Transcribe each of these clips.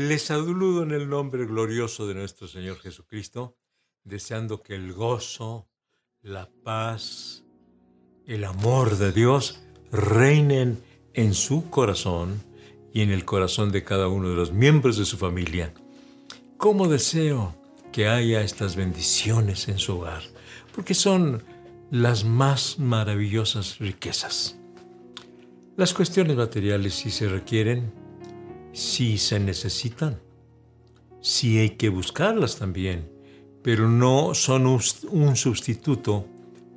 Les saludo en el nombre glorioso de nuestro Señor Jesucristo, deseando que el gozo, la paz, el amor de Dios reinen en su corazón y en el corazón de cada uno de los miembros de su familia. ¿Cómo deseo que haya estas bendiciones en su hogar? Porque son las más maravillosas riquezas. Las cuestiones materiales sí se requieren, sí se necesitan, sí hay que buscarlas también, pero no son un sustituto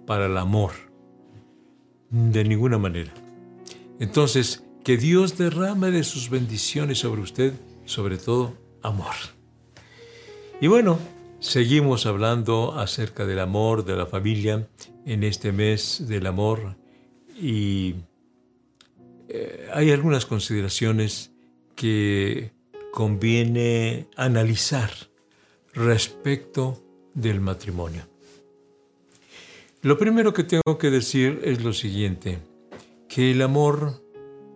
para el amor, de ninguna manera. Entonces, que Dios derrame de sus bendiciones sobre usted, sobre todo amor. Y bueno, seguimos hablando acerca del amor, de la familia, en este mes del amor y eh, hay algunas consideraciones que conviene analizar respecto del matrimonio. Lo primero que tengo que decir es lo siguiente, que el amor,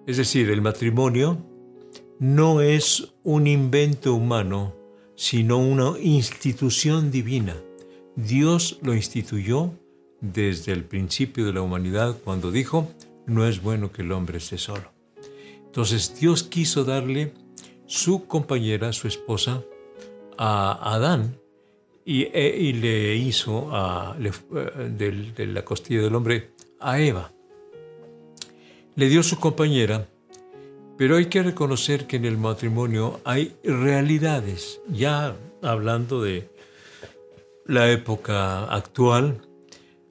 es decir, el matrimonio, no es un invento humano, sino una institución divina. Dios lo instituyó desde el principio de la humanidad cuando dijo, no es bueno que el hombre esté solo. Entonces Dios quiso darle su compañera, su esposa, a Adán y, e, le hizo a, eh, de, la costilla del hombre a Eva. Le dio su compañera, pero hay que reconocer que en el matrimonio hay realidades, ya hablando de la época actual,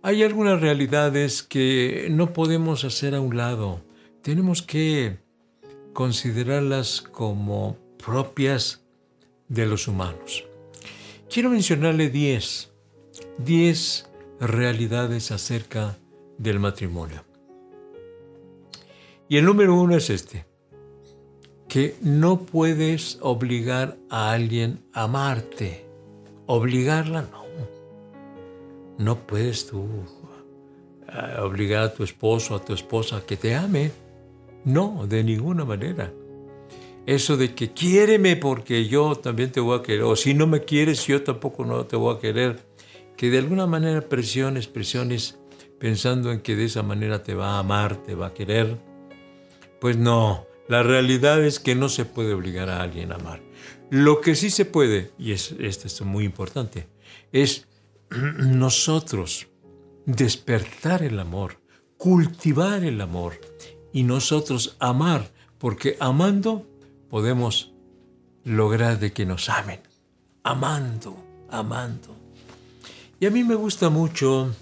hay algunas realidades que no podemos hacer a un lado. Tenemos que considerarlas como propias de los humanos. Quiero mencionarle 10, 10 realidades acerca del matrimonio. Y el número uno es este, que no puedes obligar a alguien a amarte. Obligarla no. No puedes tú eh, obligar a tu esposo, a tu esposa a que te ame. No, de ninguna manera. Eso de que quiéreme porque yo también te voy a querer, o si no me quieres, yo tampoco no te voy a querer. Que de alguna manera presiones, presiones, pensando en que de esa manera te va a amar, te va a querer. Pues no, la realidad es que no se puede obligar a alguien a amar. Lo que sí se puede, y es, esto es muy importante, es nosotros despertar el amor, cultivar el amor y nosotros amar, porque amando podemos lograr de que nos amen. Amando, amando. Y a mí me gusta mucho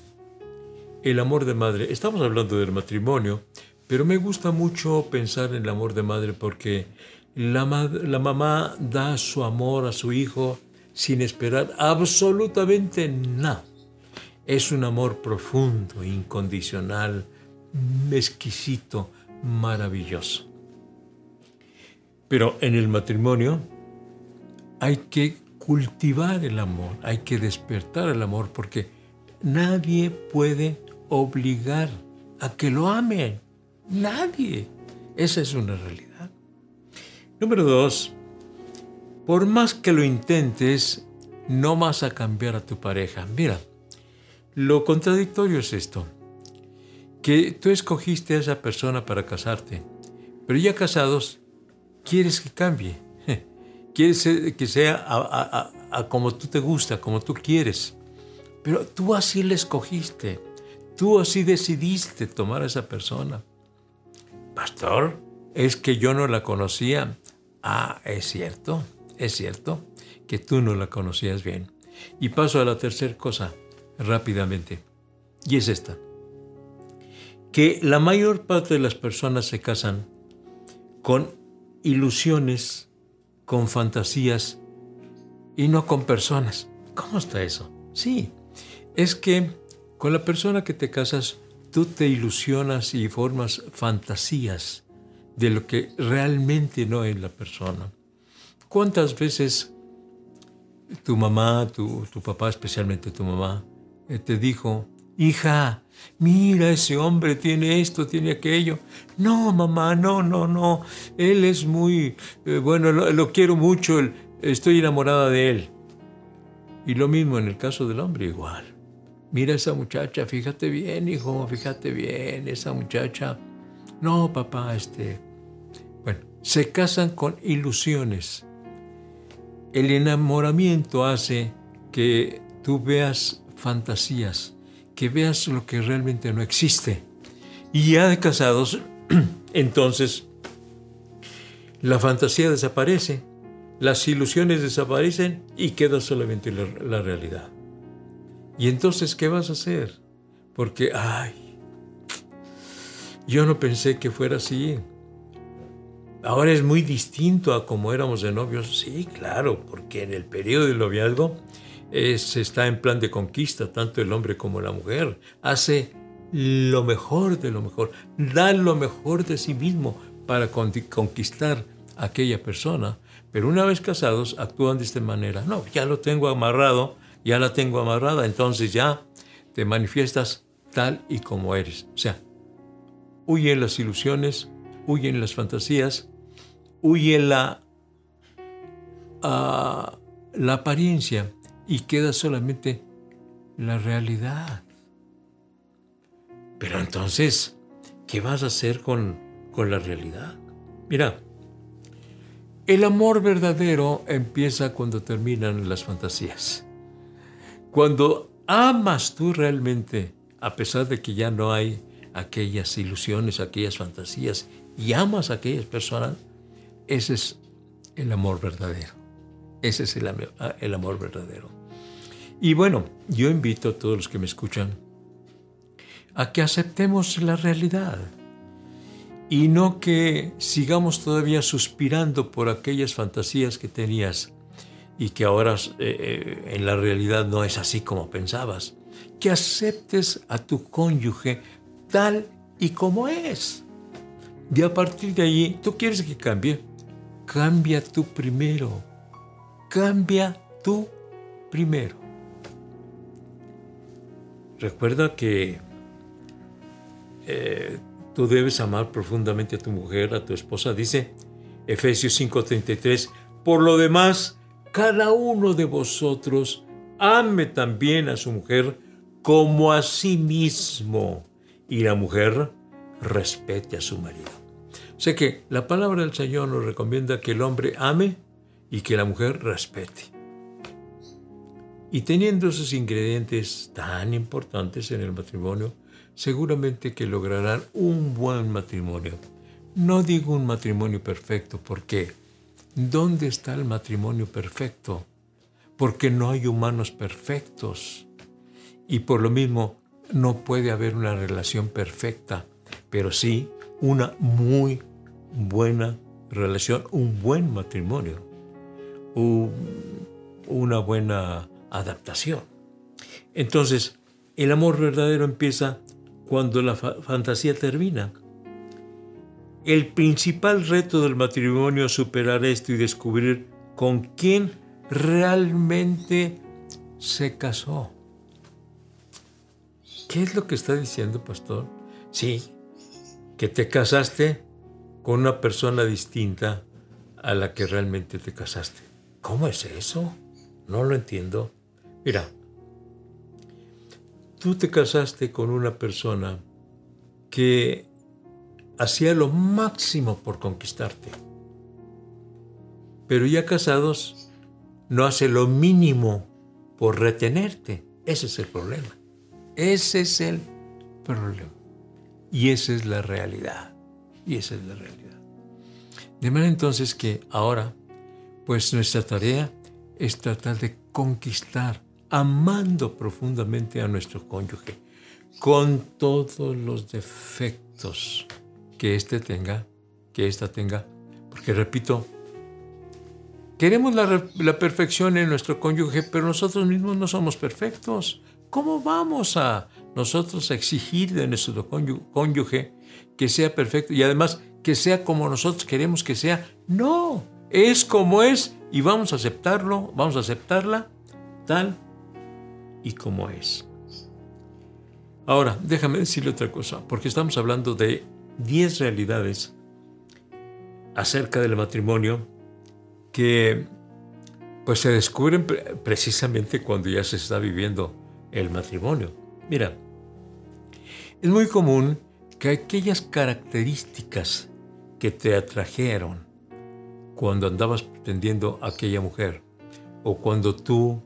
el amor de madre. Estamos hablando del matrimonio, pero me gusta mucho pensar en el amor de madre porque la, la mamá da su amor a su hijo sin esperar absolutamente nada. Es un amor profundo, incondicional, exquisito, maravilloso. Pero en el matrimonio hay que cultivar el amor, hay que despertar el amor, porque nadie puede obligar a que lo amen. Nadie. Esa es una realidad. Número dos, por más que lo intentes, no vas a cambiar a tu pareja. Mira, lo contradictorio es esto, que tú escogiste a esa persona para casarte, pero ya casados, quieres que cambie, quieres que sea como tú te gusta, como tú quieres, pero tú así le escogiste, tú así decidiste tomar a esa persona. Pastor, es que yo no la conocía. Ah, es cierto. Es cierto que tú no la conocías bien. Y paso a la tercera cosa rápidamente. Y es esta. Que la mayor parte de las personas se casan con ilusiones, con fantasías y no con personas. ¿Cómo está eso? Sí, es que con la persona que te casas, tú te ilusionas y formas fantasías de lo que realmente no es la persona. ¿Cuántas veces tu mamá, tu, papá, especialmente tu mamá, eh, te dijo, hija, mira, ese hombre tiene esto, tiene aquello. No, mamá, no, no, no. Él es muy, eh, bueno, lo, quiero mucho, estoy enamorada de él. Y lo mismo en el caso del hombre, igual. Mira esa muchacha, fíjate bien, hijo, fíjate bien, esa muchacha. No, papá, este... Bueno, se casan con ilusiones. El enamoramiento hace que tú veas fantasías, que veas lo que realmente no existe. Y ya de casados, entonces, la fantasía desaparece, las ilusiones desaparecen y queda solamente la, realidad. Y entonces, ¿qué vas a hacer? Porque, ay, yo no pensé que fuera así. Ahora es muy distinto a como éramos de novios. Sí, claro, porque en el periodo del noviazgo se está en plan de conquista, tanto el hombre como la mujer. Hace lo mejor de lo mejor, da lo mejor de sí mismo para conquistar aquella persona. Pero una vez casados actúan de esta manera. No, ya lo tengo amarrado, ya la tengo amarrada, entonces ya te manifiestas tal y como eres. O sea, huyen las ilusiones, huyen las fantasías, huye la, ah, la apariencia y queda solamente la realidad. Pero entonces, ¿qué vas a hacer con, con la realidad? Mira, el amor verdadero empieza cuando terminan las fantasías. Cuando amas tú realmente, a pesar de que ya no hay aquellas ilusiones, aquellas fantasías, y amas a aquellas personas, ese es el amor verdadero. Ese es el, el amor verdadero. Y bueno, yo invito a todos los que me escuchan a que aceptemos la realidad y no que sigamos todavía suspirando por aquellas fantasías que tenías y que ahora eh, eh, en la realidad no es así como pensabas. Que aceptes a tu cónyuge tal y como es. Y a partir de allí, ¿tú quieres que cambie? Cambia tú primero. Cambia tú primero. Recuerda que eh, tú debes amar profundamente a tu mujer, a tu esposa. Dice Efesios 5:33, por lo demás, cada uno de vosotros ame también a su mujer como a sí mismo y la mujer respete a su marido. Sea que la palabra del Señor nos recomienda que el hombre ame y que la mujer respete. Y teniendo esos ingredientes tan importantes en el matrimonio, seguramente que lograrán un buen matrimonio. No digo un matrimonio perfecto, porque ¿dónde está el matrimonio perfecto? Porque no hay humanos perfectos. Y por lo mismo, no puede haber una relación perfecta, pero sí una muy buena relación, un buen matrimonio, una buena adaptación. Entonces, el amor verdadero empieza cuando la fantasía termina. El principal reto del matrimonio es superar esto y descubrir con quién realmente se casó. ¿Qué es lo que está diciendo, pastor? Sí, que te casaste con una persona distinta a la que realmente te casaste. ¿Cómo es eso? No lo entiendo. Mira, tú te casaste con una persona que hacía lo máximo por conquistarte, pero ya casados no hace lo mínimo por retenerte. Ese es el problema. Ese es el problema. Y esa es la realidad. Y esa es la realidad. De manera entonces que ahora, pues nuestra tarea es tratar de conquistar, amando profundamente a nuestro cónyuge, con todos los defectos que éste tenga, que ésta tenga. Porque repito, queremos la, la, perfección en nuestro cónyuge, pero nosotros mismos no somos perfectos. ¿Cómo vamos a nosotros a exigir de nuestro cónyuge que sea perfecto y además que sea como nosotros queremos que sea? No, es como es y vamos a aceptarlo, vamos a aceptarla tal y como es. Ahora, déjame decirle otra cosa, porque estamos hablando de 10 realidades acerca del matrimonio que pues se descubren precisamente cuando ya se está viviendo el matrimonio. Mira, es muy común que aquellas características que te atrajeron cuando andabas pretendiendo a aquella mujer o cuando tú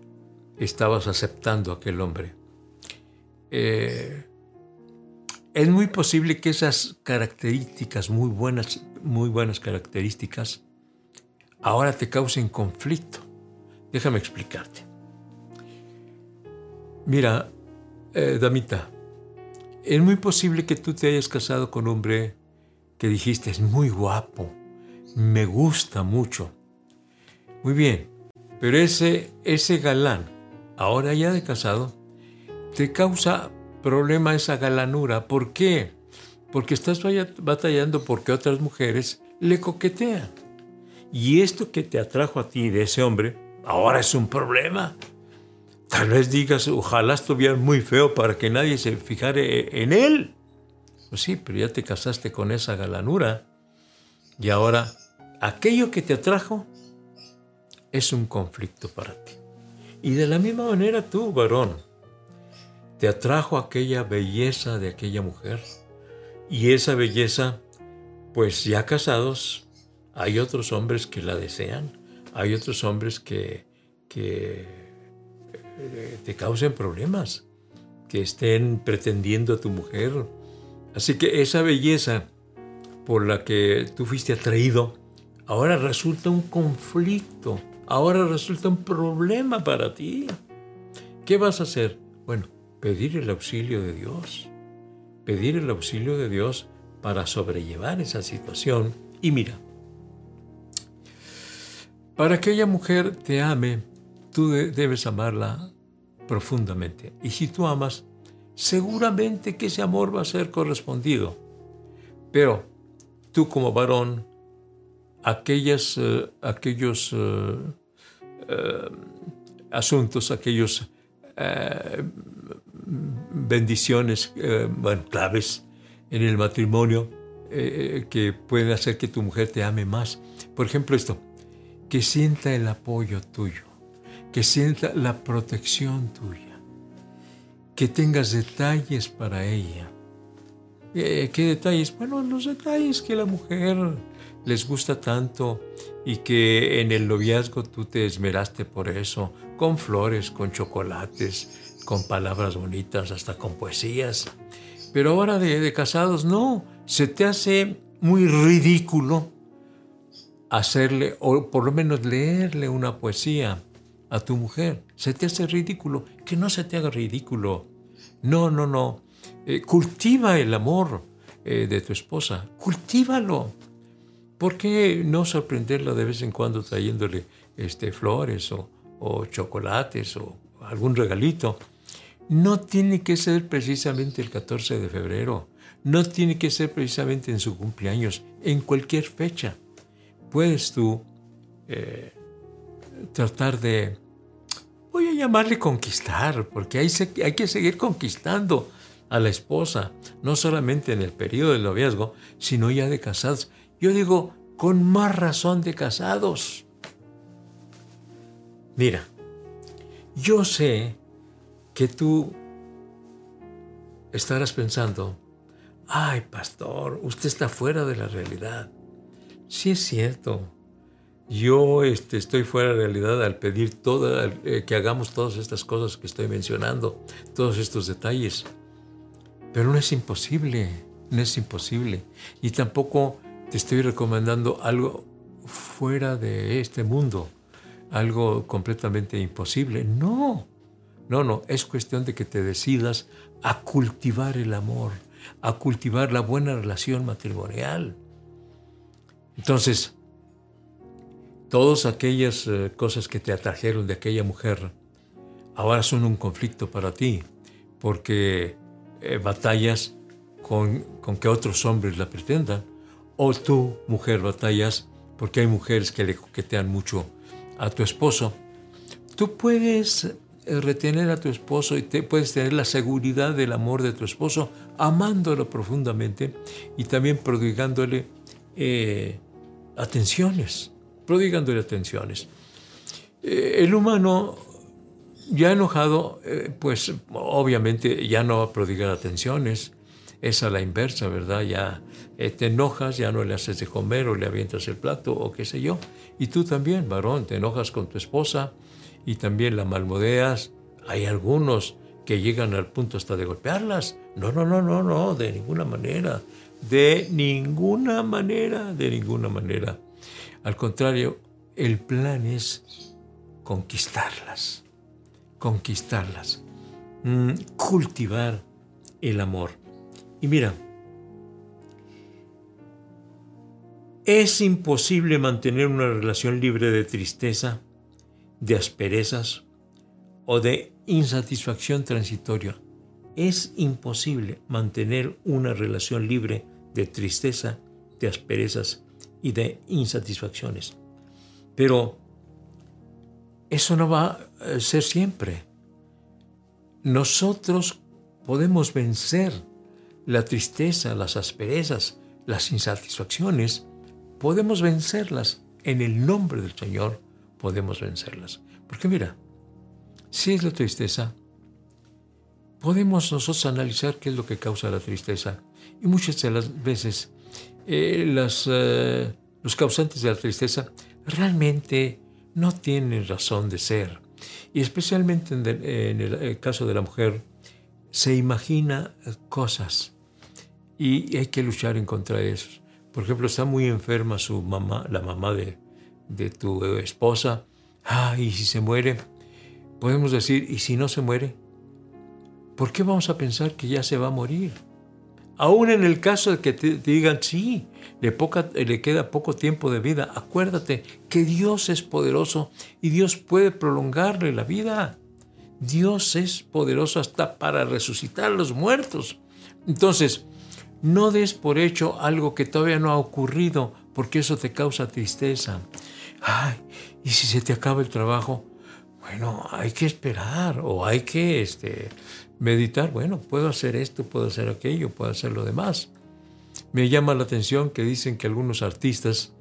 estabas aceptando a aquel hombre, eh, es muy posible que esas características, muy buenas, muy buenas características, ahora te causen conflicto. Déjame explicarte. Mira, eh, damita, es muy posible que tú te hayas casado con un hombre que dijiste es muy guapo, me gusta mucho. Muy bien, pero ese, ese galán, ahora ya de casado, te causa problema esa galanura. ¿Por qué? Porque estás batallando porque otras mujeres le coquetean. Y esto que te atrajo a ti de ese hombre, ahora es un problema. Tal vez digas, ojalá estuviera muy feo para que nadie se fijare en él. Pues sí, pero ya te casaste con esa galanura. Y ahora, aquello que te atrajo es un conflicto para ti. Y de la misma manera tú, varón, te atrajo aquella belleza de aquella mujer. Y esa belleza, pues ya casados, hay otros hombres que la desean, hay otros hombres que, que eh, te causen problemas, que estén pretendiendo a tu mujer. Así que esa belleza por la que tú fuiste atraído, ahora resulta un conflicto, ahora resulta un problema para ti. ¿Qué vas a hacer? Bueno, pedir el auxilio de Dios, pedir el auxilio de Dios para sobrellevar esa situación. Y mira, para que aquella mujer te ame, tú debes amarla profundamente. Y si tú amas, seguramente que ese amor va a ser correspondido. Pero tú como varón, aquellas, eh, aquellos eh, eh, asuntos, aquellos bendiciones, bueno, claves en el matrimonio que pueden hacer que tu mujer te ame más. Por ejemplo, esto, que sienta el apoyo tuyo, que sienta la protección tuya, que tengas detalles para ella. Eh, ¿Qué detalles? Bueno, los detalles que la mujer les gusta tanto y que en el noviazgo tú te esmeraste por eso, con flores, con chocolates, con palabras bonitas, hasta con poesías. Pero ahora de, casados, no, se te hace muy ridículo hacerle, o por lo menos leerle una poesía a tu mujer. Se te hace ridículo. Que no se te haga ridículo. No, no, no. Eh, cultiva el amor eh, de tu esposa. Cultívalo. ¿Por qué no sorprenderla de vez en cuando trayéndole este, flores o, chocolates o algún regalito? no tiene que ser precisamente el 14 de febrero, no tiene que ser precisamente en su cumpleaños, en cualquier fecha. Puedes tú eh, tratar de, voy a llamarle conquistar, porque hay, hay que seguir conquistando a la esposa, no solamente en el periodo del noviazgo, sino ya de casados. Yo digo, con más razón de casados. Mira, yo sé que tú estarás pensando, ay pastor, usted está fuera de la realidad. Sí es cierto, yo este, estoy fuera de la realidad al pedir eh, que hagamos todas estas cosas que estoy mencionando, todos estos detalles. Pero no es imposible, no es imposible. Y tampoco te estoy recomendando algo fuera de este mundo, algo completamente imposible. No, no, no, es cuestión de que te decidas a cultivar el amor, a cultivar la buena relación matrimonial. Entonces, todas aquellas eh, cosas que te atrajeron de aquella mujer ahora son un conflicto para ti, porque eh, batallas con, con que otros hombres la pretendan, o tú, mujer, batallas porque hay mujeres que le coquetean mucho a tu esposo. Tú puedes eh, retener a tu esposo y te, puedes tener la seguridad del amor de tu esposo, amándolo profundamente y también prodigándole eh, atenciones, prodigándole atenciones. El humano ya enojado, pues obviamente ya no va a prodigar atenciones, es a la inversa, ¿verdad? Ya te enojas, ya no le haces de comer o le avientas el plato o qué sé yo. Y tú también, varón, te enojas con tu esposa, y también la malmodeas. Hay algunos que llegan al punto hasta de golpearlas. No, no, no, no, no, de ninguna manera. De ninguna manera, de ninguna manera. Al contrario, el plan es conquistarlas, conquistarlas, mm, cultivar el amor. Y mira, es imposible mantener una relación libre de tristeza de asperezas o de insatisfacción transitoria. Es imposible mantener una relación libre de tristeza, de asperezas y de insatisfacciones. Pero eso no va a ser siempre. Nosotros podemos vencer la tristeza, las asperezas, las insatisfacciones, podemos vencerlas en el nombre del Señor podemos vencerlas. Porque mira, si es la tristeza, podemos nosotros analizar qué es lo que causa la tristeza. Y muchas de las veces eh, eh, los causantes de la tristeza realmente no tienen razón de ser. Y especialmente en, el, caso de la mujer, se imagina cosas y hay que luchar en contra de eso. Por ejemplo, está muy enferma su mamá, la mamá de, de tu esposa, ah, y si se muere, podemos decir, ¿y si no se muere? ¿Por qué vamos a pensar que ya se va a morir? Aún en el caso de que te digan, sí, le, queda poco tiempo de vida, acuérdate que Dios es poderoso y Dios puede prolongarle la vida. Dios es poderoso hasta para resucitar a los muertos. Entonces, no des por hecho algo que todavía no ha ocurrido, porque eso te causa tristeza ay, ¿y si se te acaba el trabajo? Bueno, hay que esperar o hay que este, meditar. Bueno, puedo hacer esto, puedo hacer aquello, puedo hacer lo demás. Me llama la atención que dicen que algunos artistas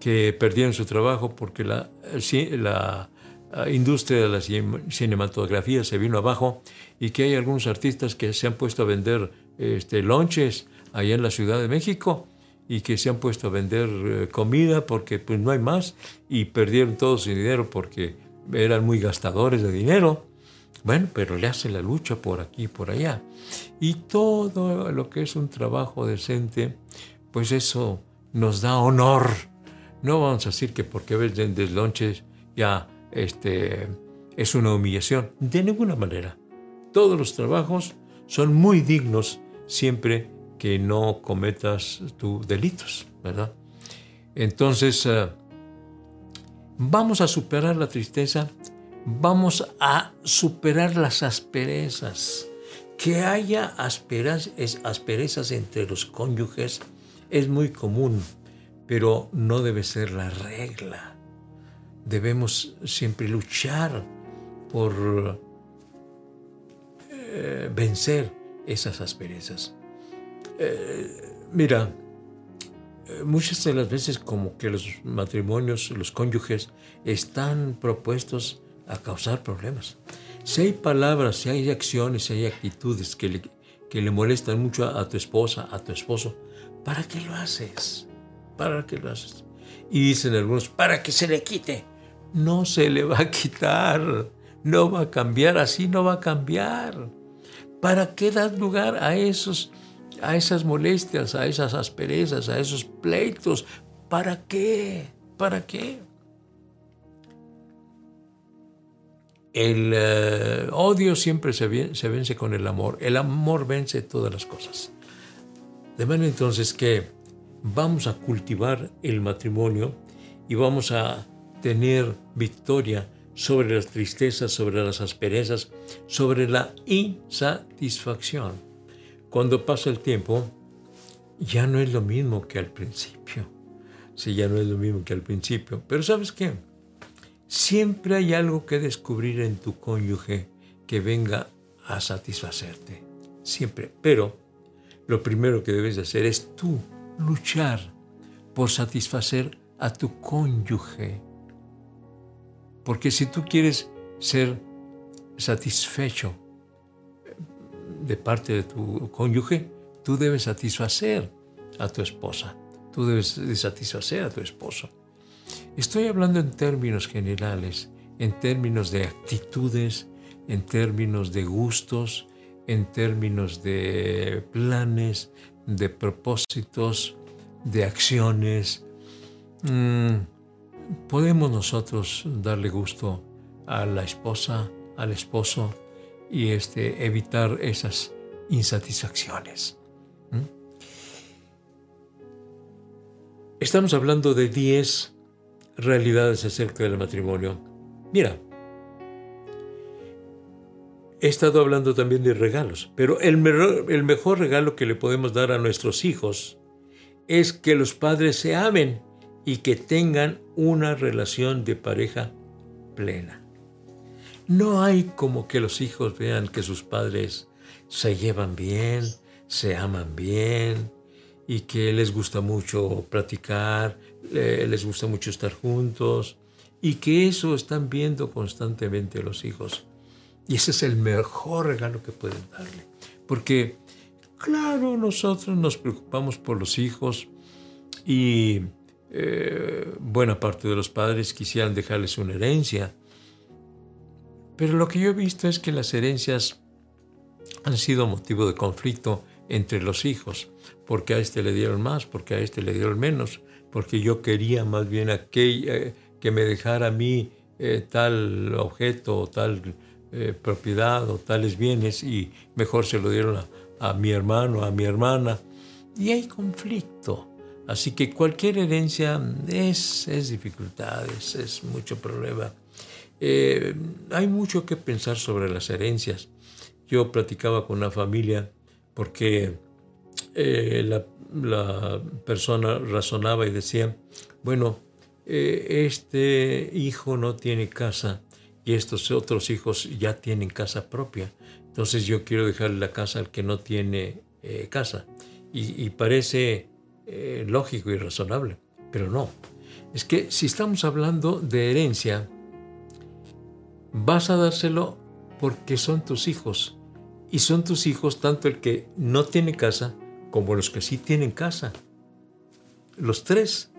que perdieron su trabajo porque la, la industria de la cinematografía se vino abajo y que hay algunos artistas que se han puesto a vender este, lonches allá en la Ciudad de México y que se han puesto a vender eh, comida porque pues no hay más y perdieron todo su dinero porque eran muy gastadores de dinero. Bueno, pero le hace la lucha por aquí y por allá. Y todo lo que es un trabajo decente, pues eso nos da honor. No vamos a decir que porque venden deslonches ya este, es una humillación. De ninguna manera. Todos los trabajos son muy dignos siempre que no cometas tus delitos, ¿verdad? Entonces, eh, vamos a superar la tristeza, vamos a superar las asperezas. Que haya asperezas entre los cónyuges es muy común, pero no debe ser la regla. Debemos siempre luchar por eh, vencer esas asperezas. Eh, mira, eh, muchas de las veces como que los matrimonios, los cónyuges, están propuestos a causar problemas. Si hay palabras, si hay acciones, si hay actitudes que le, que le molestan mucho a, tu esposa, a tu esposo, ¿para qué lo haces? ¿Para qué lo haces? Y dicen algunos, para que se le quite. No se le va a quitar, no va a cambiar, así no va a cambiar. ¿Para qué das lugar a esos a esas molestias, a esas asperezas, a esos pleitos. ¿Para qué? ¿Para qué? El eh, odio siempre se, se, vence con el amor. El amor vence todas las cosas. De manera entonces que vamos a cultivar el matrimonio y vamos a tener victoria sobre las tristezas, sobre las asperezas, sobre la insatisfacción cuando pasa el tiempo, ya no es lo mismo que al principio. Sí, ya no es lo mismo que al principio. Pero ¿sabes qué? Siempre hay algo que descubrir en tu cónyuge que venga a satisfacerte. Siempre. Pero lo primero que debes de hacer es tú luchar por satisfacer a tu cónyuge. Porque si tú quieres ser satisfecho de parte de tu cónyuge, tú debes satisfacer a tu esposa, tú debes satisfacer a tu esposo. Estoy hablando en términos generales, en términos de actitudes, en términos de gustos, en términos de planes, de propósitos, de acciones. Mm, podemos nosotros darle gusto a la esposa, al esposo y este, evitar esas insatisfacciones. Estamos hablando de 10 realidades acerca del matrimonio. Mira, he estado hablando también de regalos, pero el, mejor regalo que le podemos dar a nuestros hijos es que los padres se amen y que tengan una relación de pareja plena. No hay como que los hijos vean que sus padres se llevan bien, se aman bien y que les gusta mucho platicar, les gusta mucho estar juntos y que eso están viendo constantemente los hijos. Y ese es el mejor regalo que pueden darle. Porque, claro, nosotros nos preocupamos por los hijos y eh, buena parte de los padres quisieran dejarles una herencia. Pero lo que yo he visto es que las herencias han sido motivo de conflicto entre los hijos, porque a este le dieron más, porque a este le dieron menos, porque yo quería más bien aquel, eh, que me dejara a mí eh, tal objeto o tal eh, propiedad o tales bienes y mejor se lo dieron a, mi hermano, a mi hermana. Y hay conflicto. Así que cualquier herencia es, es dificultades, es mucho problema. Hay mucho que pensar sobre las herencias. Yo platicaba con una familia porque la, la, persona razonaba y decía, bueno, este hijo no tiene casa y estos otros hijos ya tienen casa propia. Entonces yo quiero dejarle la casa al que no tiene eh, casa. Y, parece eh, lógico y razonable, pero no. Es que si estamos hablando de herencia, vas a dárselo porque son tus hijos. Y son tus hijos tanto el que no tiene casa como los que sí tienen casa. Los tres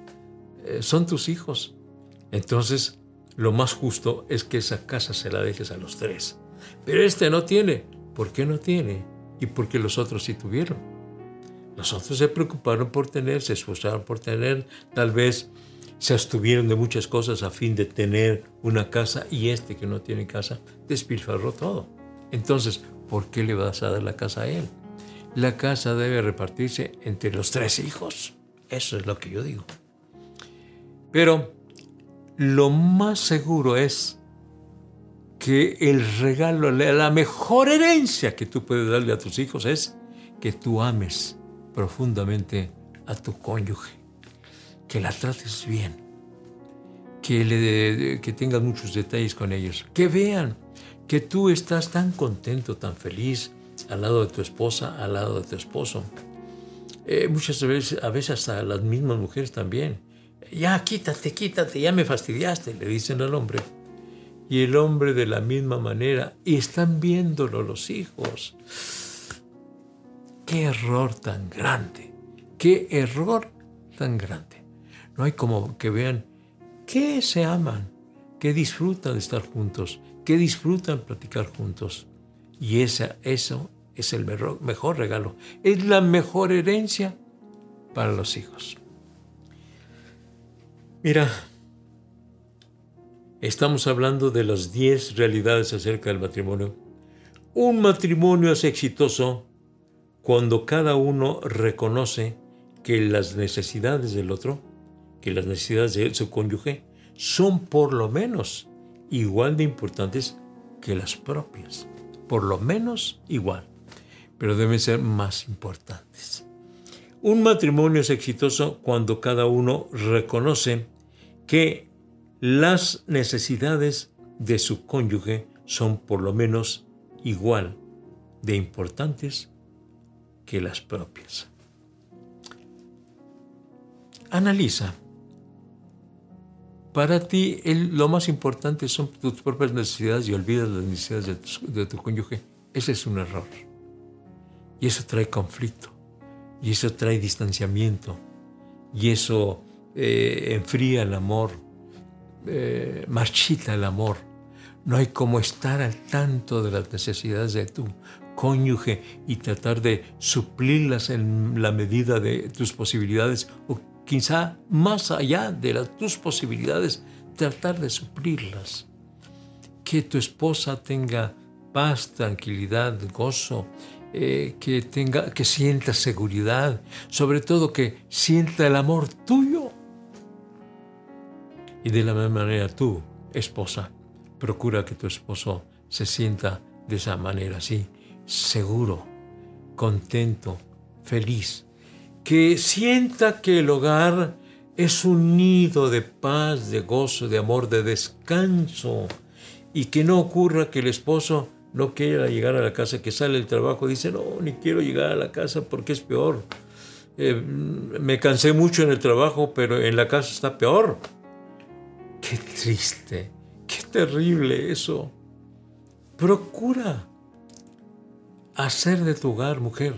eh, son tus hijos. Entonces, lo más justo es que esa casa se la dejes a los tres. Pero este no tiene. ¿Por qué no tiene? Y porque los otros sí tuvieron. Los otros se preocuparon por tener, se esforzaron por tener, tal vez se abstuvieron de muchas cosas a fin de tener una casa y este que no tiene casa despilfarró todo. Entonces, ¿por qué le vas a dar la casa a él? La casa debe repartirse entre los tres hijos. Eso es lo que yo digo. Pero lo más seguro es que el regalo, la mejor herencia que tú puedes darle a tus hijos es que tú ames profundamente a tu cónyuge, que la trates bien, que, le, que tengas muchos detalles con ellos, que vean que tú estás tan contento, tan feliz al lado de tu esposa, al lado de tu esposo. Eh, muchas veces, a veces hasta las mismas mujeres también ya quítate, quítate, ya me fastidiaste, le dicen al hombre. Y el hombre de la misma manera, y están viéndolo los hijos. Qué error tan grande, qué error tan grande. No hay como que vean que se aman, que disfrutan de estar juntos, que disfrutan platicar juntos. Y esa, eso es el mejor regalo, es la mejor herencia para los hijos. Mira, estamos hablando de las 10 realidades acerca del matrimonio. Un matrimonio es exitoso cuando cada uno reconoce que las necesidades del otro, que las necesidades de su cónyuge, son por lo menos igual de importantes que las propias. Por lo menos igual, pero deben ser más importantes. Un matrimonio es exitoso cuando cada uno reconoce que las necesidades de su cónyuge son por lo menos igual de importantes que las propias. Analiza. Para ti lo más importante son tus propias necesidades y olvidas las necesidades de tu, cónyuge. Ese es un error. Y eso trae conflicto. Y eso trae distanciamiento. Y eso eh, enfría el amor. Eh, marchita el amor. No hay como estar al tanto de las necesidades de tu cónyuge y tratar de suplirlas en la medida de tus posibilidades o quizá más allá de las, tus posibilidades, tratar de suplirlas. Que tu esposa tenga paz, tranquilidad, gozo, eh, que, tenga, que sienta seguridad, sobre todo que sienta el amor tuyo. Y de la misma manera tú, esposa, procura que tu esposo se sienta de esa manera, así, seguro, contento, feliz, que sienta que el hogar es un nido de paz, de gozo, de amor, de descanso, y que no ocurra que el esposo no quiera llegar a la casa, que sale del trabajo y dice, no, ni quiero llegar a la casa porque es peor. Eh, me cansé mucho en el trabajo, pero en la casa está peor. Qué triste, qué terrible eso. Procura hacer de tu hogar, mujer,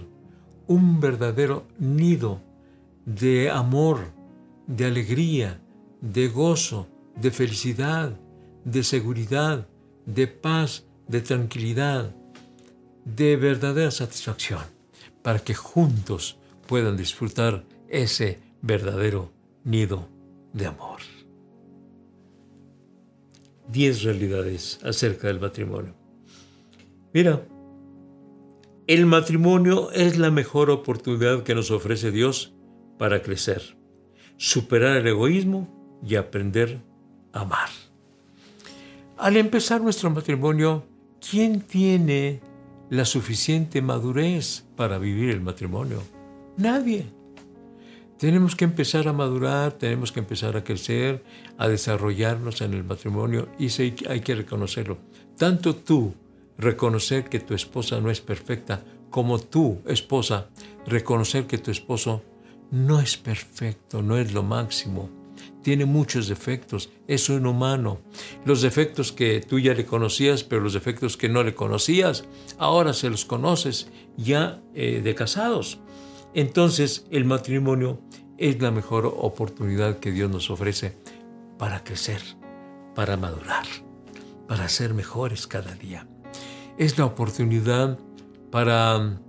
un verdadero nido de amor, de alegría, de gozo, de felicidad, de seguridad, de paz, de tranquilidad, de verdadera satisfacción, para que juntos puedan disfrutar ese verdadero nido de amor. Diez realidades acerca del matrimonio. Mira, el matrimonio es la mejor oportunidad que nos ofrece Dios para crecer, superar el egoísmo y aprender a amar. Al empezar nuestro matrimonio, ¿quién tiene la suficiente madurez para vivir el matrimonio? Nadie. Tenemos que empezar a madurar, tenemos que empezar a crecer, a desarrollarnos en el matrimonio y hay que reconocerlo. Tanto tú reconocer que tu esposa no es perfecta, como tú, esposa, reconocer que tu esposo no es perfecto, no es lo máximo. Tiene muchos defectos, es un humano. Los defectos que tú ya le conocías, pero los defectos que no le conocías, ahora se los conoces ya eh, de casados. Entonces el matrimonio es la mejor oportunidad que Dios nos ofrece para crecer, para madurar, para ser mejores cada día es la oportunidad para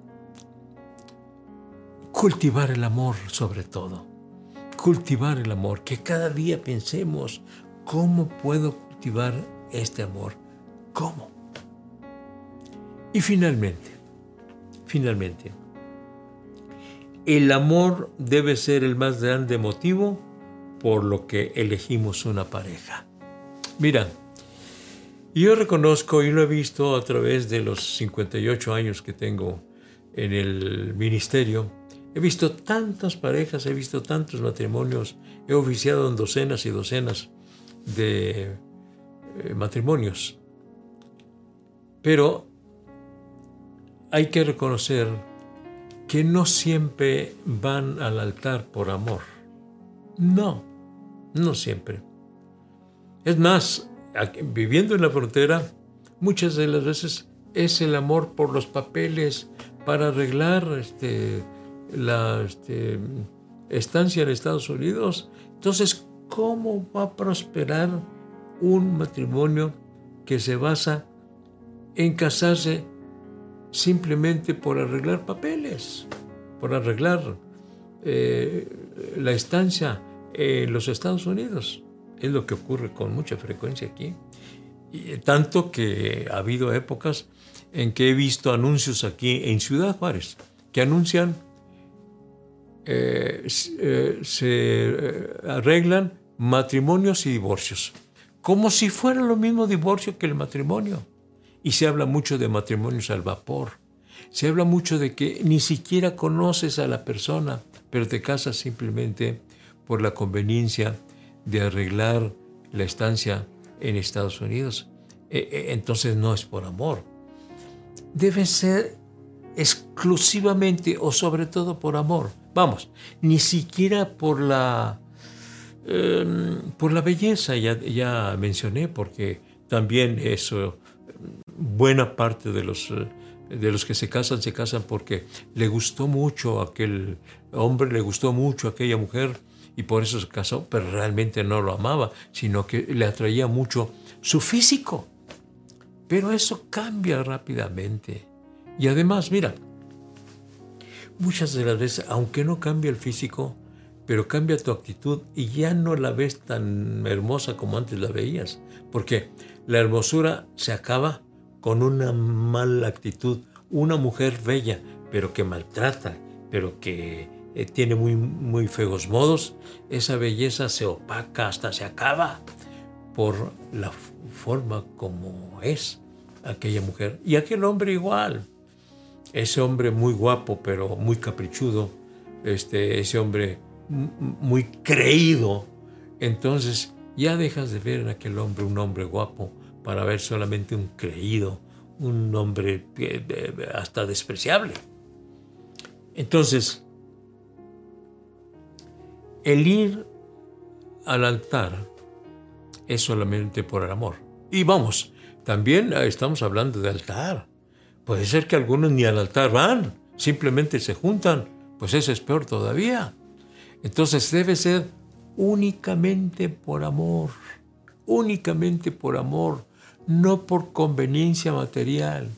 cultivar el amor sobre todo. Cultivar el amor, que cada día pensemos, ¿cómo puedo cultivar este amor? ¿Cómo? Y finalmente, finalmente, el amor debe ser el más grande motivo por lo que elegimos una pareja. Mira, yo reconozco y lo he visto a través de los 58 años que tengo en el ministerio. He visto tantas parejas, he visto tantos matrimonios, he oficiado en docenas y docenas de eh, matrimonios. Pero hay que reconocer que no siempre van al altar por amor. No, no siempre. Es más, viviendo en la frontera, muchas de las veces es el amor por los papeles para arreglar este, la este, estancia en Estados Unidos. Entonces, ¿cómo va a prosperar un matrimonio que se basa en casarse simplemente por arreglar papeles, por arreglar eh, la estancia en los Estados Unidos? Es lo que ocurre con mucha frecuencia aquí. Tanto que ha habido épocas en que he visto anuncios aquí en Ciudad Juárez que anuncian, eh, eh, se eh, arreglan matrimonios y divorcios, como si fuera lo mismo divorcio que el matrimonio. Y se habla mucho de matrimonios al vapor. Se habla mucho de que ni siquiera conoces a la persona, pero te casas simplemente por la conveniencia de arreglar la estancia en Estados Unidos. E, e, entonces no es por amor. Debe ser exclusivamente o sobre todo por amor. Vamos, ni siquiera por la, em, por la belleza, ya, ya mencioné, porque también eso, buena parte de los, de los que se casan se casan porque le gustó mucho aquel hombre, le gustó mucho aquella mujer y por eso se casó, pero realmente no lo amaba, sino que le atraía mucho su físico. Pero eso cambia rápidamente. Y además, mira, muchas de las veces, aunque no cambia el físico, pero cambia tu actitud y ya no la ves tan hermosa como antes la veías. Porque la hermosura se acaba con una mala actitud. Una mujer bella, pero que maltrata, pero que eh, tiene muy, muy feos modos, esa belleza se opaca, hasta se acaba por la forma como es aquella mujer. Y aquel hombre igual. Ese hombre muy guapo, pero muy caprichudo. Este, ese hombre muy creído. Entonces ya dejas de ver en aquel hombre un hombre guapo para ver solamente un creído, un hombre hasta despreciable. Entonces, el ir al altar es solamente por el amor. Y vamos, también estamos hablando de altar. Puede ser que algunos ni al altar van, simplemente se juntan, pues eso es peor todavía. Entonces debe ser únicamente por amor, únicamente por amor, no por conveniencia material,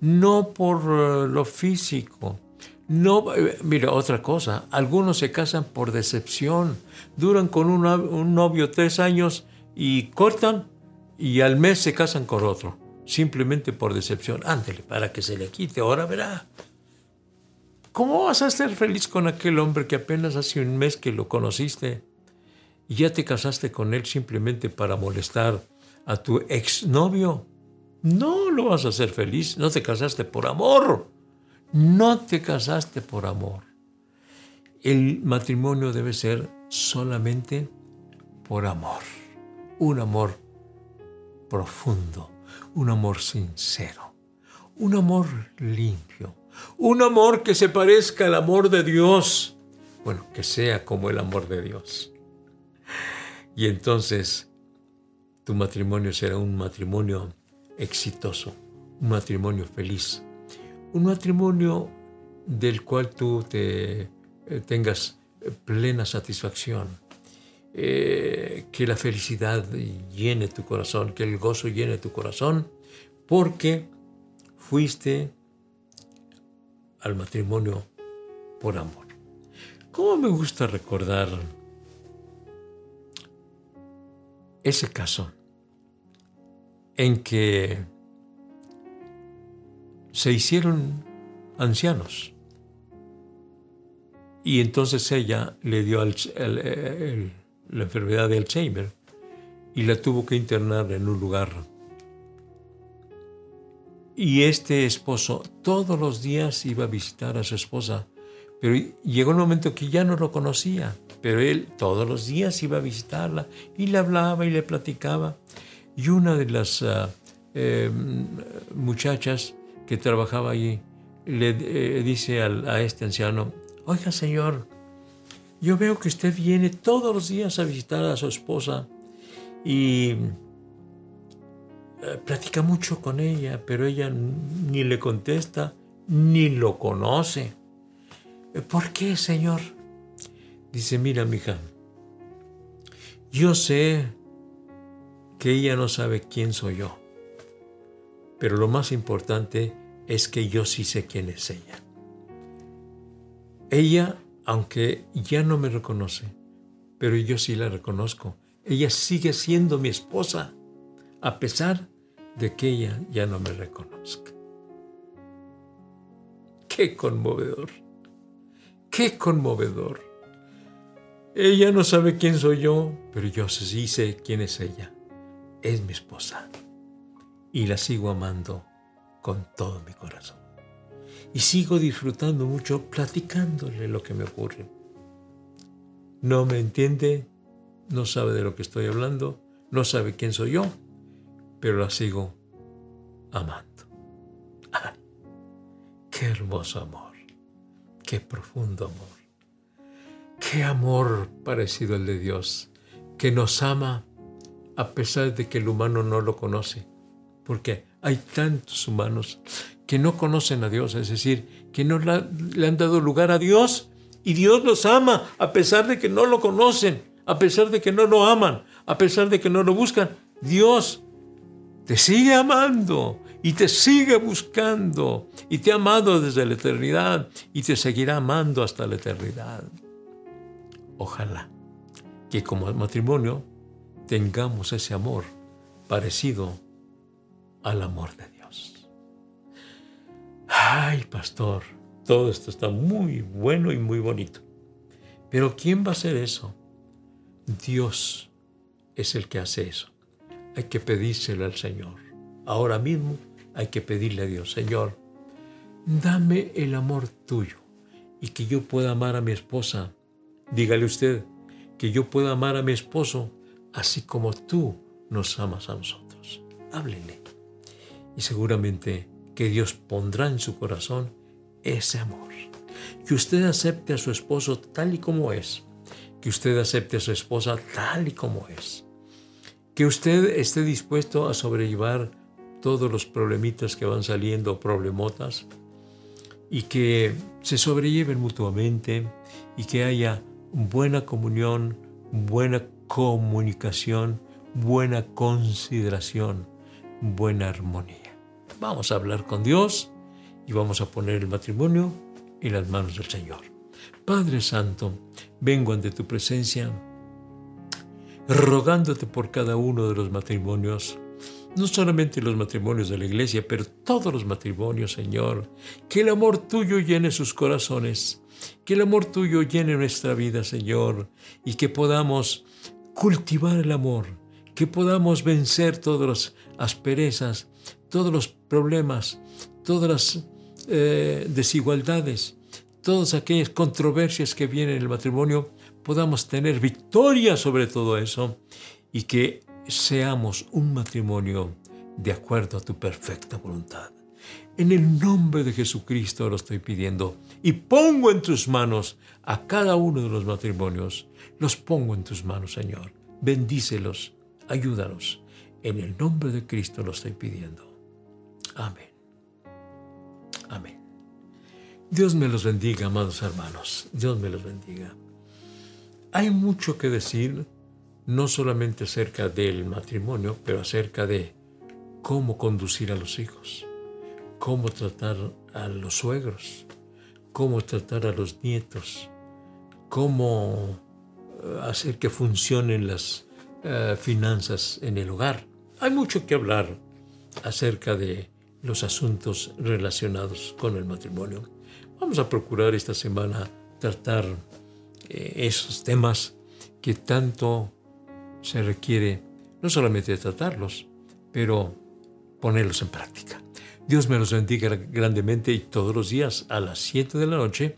no por eh, lo físico. No, eh, mira, otra cosa, algunos se casan por decepción, duran con un novio tres años y cortan y al mes se casan con otro, simplemente por decepción. Ándele, para que se le quite, ahora verá. ¿Cómo vas a estar feliz con aquel hombre que apenas hace un mes que lo conociste y ya te casaste con él simplemente para molestar a tu exnovio? No lo vas a hacer feliz, no te casaste por amor, no te casaste por amor. El matrimonio debe ser solamente por amor, un amor profundo, un amor sincero, un amor limpio, un amor que se parezca al amor de Dios, bueno, que sea como el amor de Dios. Y entonces tu matrimonio será un matrimonio exitoso, un matrimonio feliz, un matrimonio del cual tú te eh, tengas plena satisfacción, eh, que la felicidad llene tu corazón, que el gozo llene tu corazón, porque fuiste al matrimonio por amor. ¿Cómo me gusta recordar ese caso en que se hicieron ancianos y entonces ella le dio el, el, la enfermedad de Alzheimer y la tuvo que internar en un lugar. Y este esposo todos los días iba a visitar a su esposa, pero llegó un momento que ya no lo conocía, pero él todos los días iba a visitarla y le hablaba y le platicaba. Y una de las ah, em, muchachas que trabajaba allí le eh, dice a este anciano, oiga señor, yo veo que usted viene todos los días a visitar a su esposa y eh, platica mucho con ella, pero ella ni le contesta, ni lo conoce. Eh, ¿Por qué, Señor? Dice, mira, mija, yo sé que ella no sabe quién soy yo, pero lo más importante es que yo sí sé quién es ella. Ella aunque ya no me reconoce, pero yo sí la reconozco. Ella sigue siendo mi esposa, a pesar de que ella ya no me reconozca. Qué conmovedor, qué conmovedor. Ella no sabe quién soy yo, pero yo sí sé quién es ella. Es mi esposa. Y la sigo amando con todo mi corazón y sigo disfrutando mucho platicándole lo que me ocurre. No me entiende, no sabe de lo que estoy hablando, no sabe quién soy yo, pero la sigo amando. ¡Ay! ¡Qué hermoso amor! ¡Qué profundo amor! ¡Qué amor parecido al de Dios! Que nos ama a pesar de que el humano no lo conoce. Porque hay tantos humanos que no conocen a Dios, es decir, que no le han dado lugar a Dios y Dios los ama a pesar de que no lo conocen, a pesar de que no lo aman, a pesar de que no lo buscan. Dios te sigue amando y te sigue buscando y te ha amado desde la eternidad y te seguirá amando hasta la eternidad. Ojalá que como matrimonio tengamos ese amor parecido al amor de Dios. Ay, pastor, todo esto está muy bueno y muy bonito. Pero ¿quién va a hacer eso? Dios es el que hace eso hay que pedírselo al Señor. Ahora mismo hay que pedirle a Dios, Señor, dame el amor tuyo y que yo pueda amar a mi esposa. Dígale usted que yo pueda amar a mi esposo así como tú nos amas a nosotros. Háblele. Y seguramente que Dios pondrá en su corazón ese amor. Que usted acepte a su esposo tal y como es. Que usted acepte a su esposa tal y como es que usted esté dispuesto a sobrellevar todos los problemitas que van saliendo, problemotas, y que se sobrelleven mutuamente y que haya buena comunión, buena comunicación, buena consideración, buena armonía. Vamos a hablar con Dios y vamos a poner el matrimonio en las manos del Señor. Padre Santo, vengo ante tu presencia rogándote por cada uno de los matrimonios, no solamente los matrimonios de la iglesia, pero todos los matrimonios, Señor. Que el amor tuyo llene sus corazones, que el amor tuyo llene nuestra vida, Señor, y que podamos cultivar el amor, que podamos vencer todas las asperezas, todos los problemas, todas las eh, desigualdades, todas aquellas controversias que vienen en el matrimonio, podamos tener victoria sobre todo eso y que seamos un matrimonio de acuerdo a tu perfecta voluntad. En el nombre de Jesucristo lo estoy pidiendo y pongo en tus manos a cada uno de los matrimonios. Los pongo en tus manos, Señor. Bendícelos, ayúdanos. En el nombre de Cristo lo estoy pidiendo. Amén. Amén. Dios me los bendiga, amados hermanos. Dios me los bendiga. Hay mucho que decir, no solamente acerca del matrimonio, pero acerca de cómo conducir a los hijos, cómo tratar a los suegros, cómo tratar a los nietos, cómo eh, hacer que funcionen las eh, finanzas en el hogar. Hay mucho que hablar acerca de los asuntos relacionados con el matrimonio. Vamos a procurar esta semana tratar eh, esos temas que tanto se requiere no solamente tratarlos, pero ponerlos en práctica. Dios me los bendiga grandemente y todos los días a las 7 de la noche,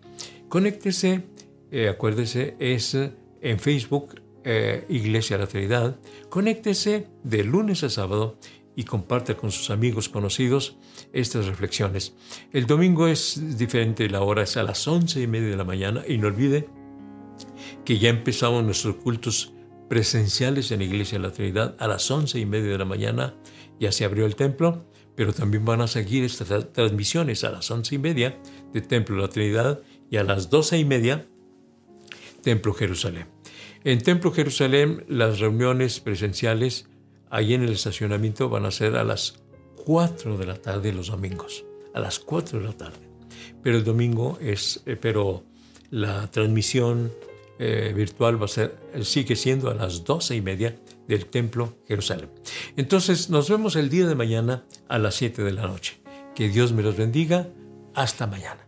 conéctese, eh, acuérdese, es en Facebook eh, Iglesia La Trinidad, conéctese de lunes a sábado y comparte con sus amigos conocidos estas reflexiones. El domingo es diferente, la hora es a las once y media de la mañana y no olvide que ya empezamos nuestros cultos presenciales en Iglesia de la Trinidad a las once y media de la mañana. Ya se abrió el templo, pero también van a seguir estas transmisiones a las once y media de Templo de la Trinidad y a las doce y media Templo Jerusalén. En Templo Jerusalén las reuniones presenciales ahí en el estacionamiento van a ser a las 4 de la tarde los domingos, a las 4 de la tarde. Pero el domingo es, eh, pero la transmisión eh, virtual va a ser, sigue siendo a las doce y media del Templo Jerusalén. Entonces nos vemos el día de mañana a las 7 de la noche. Que Dios me los bendiga. Hasta mañana.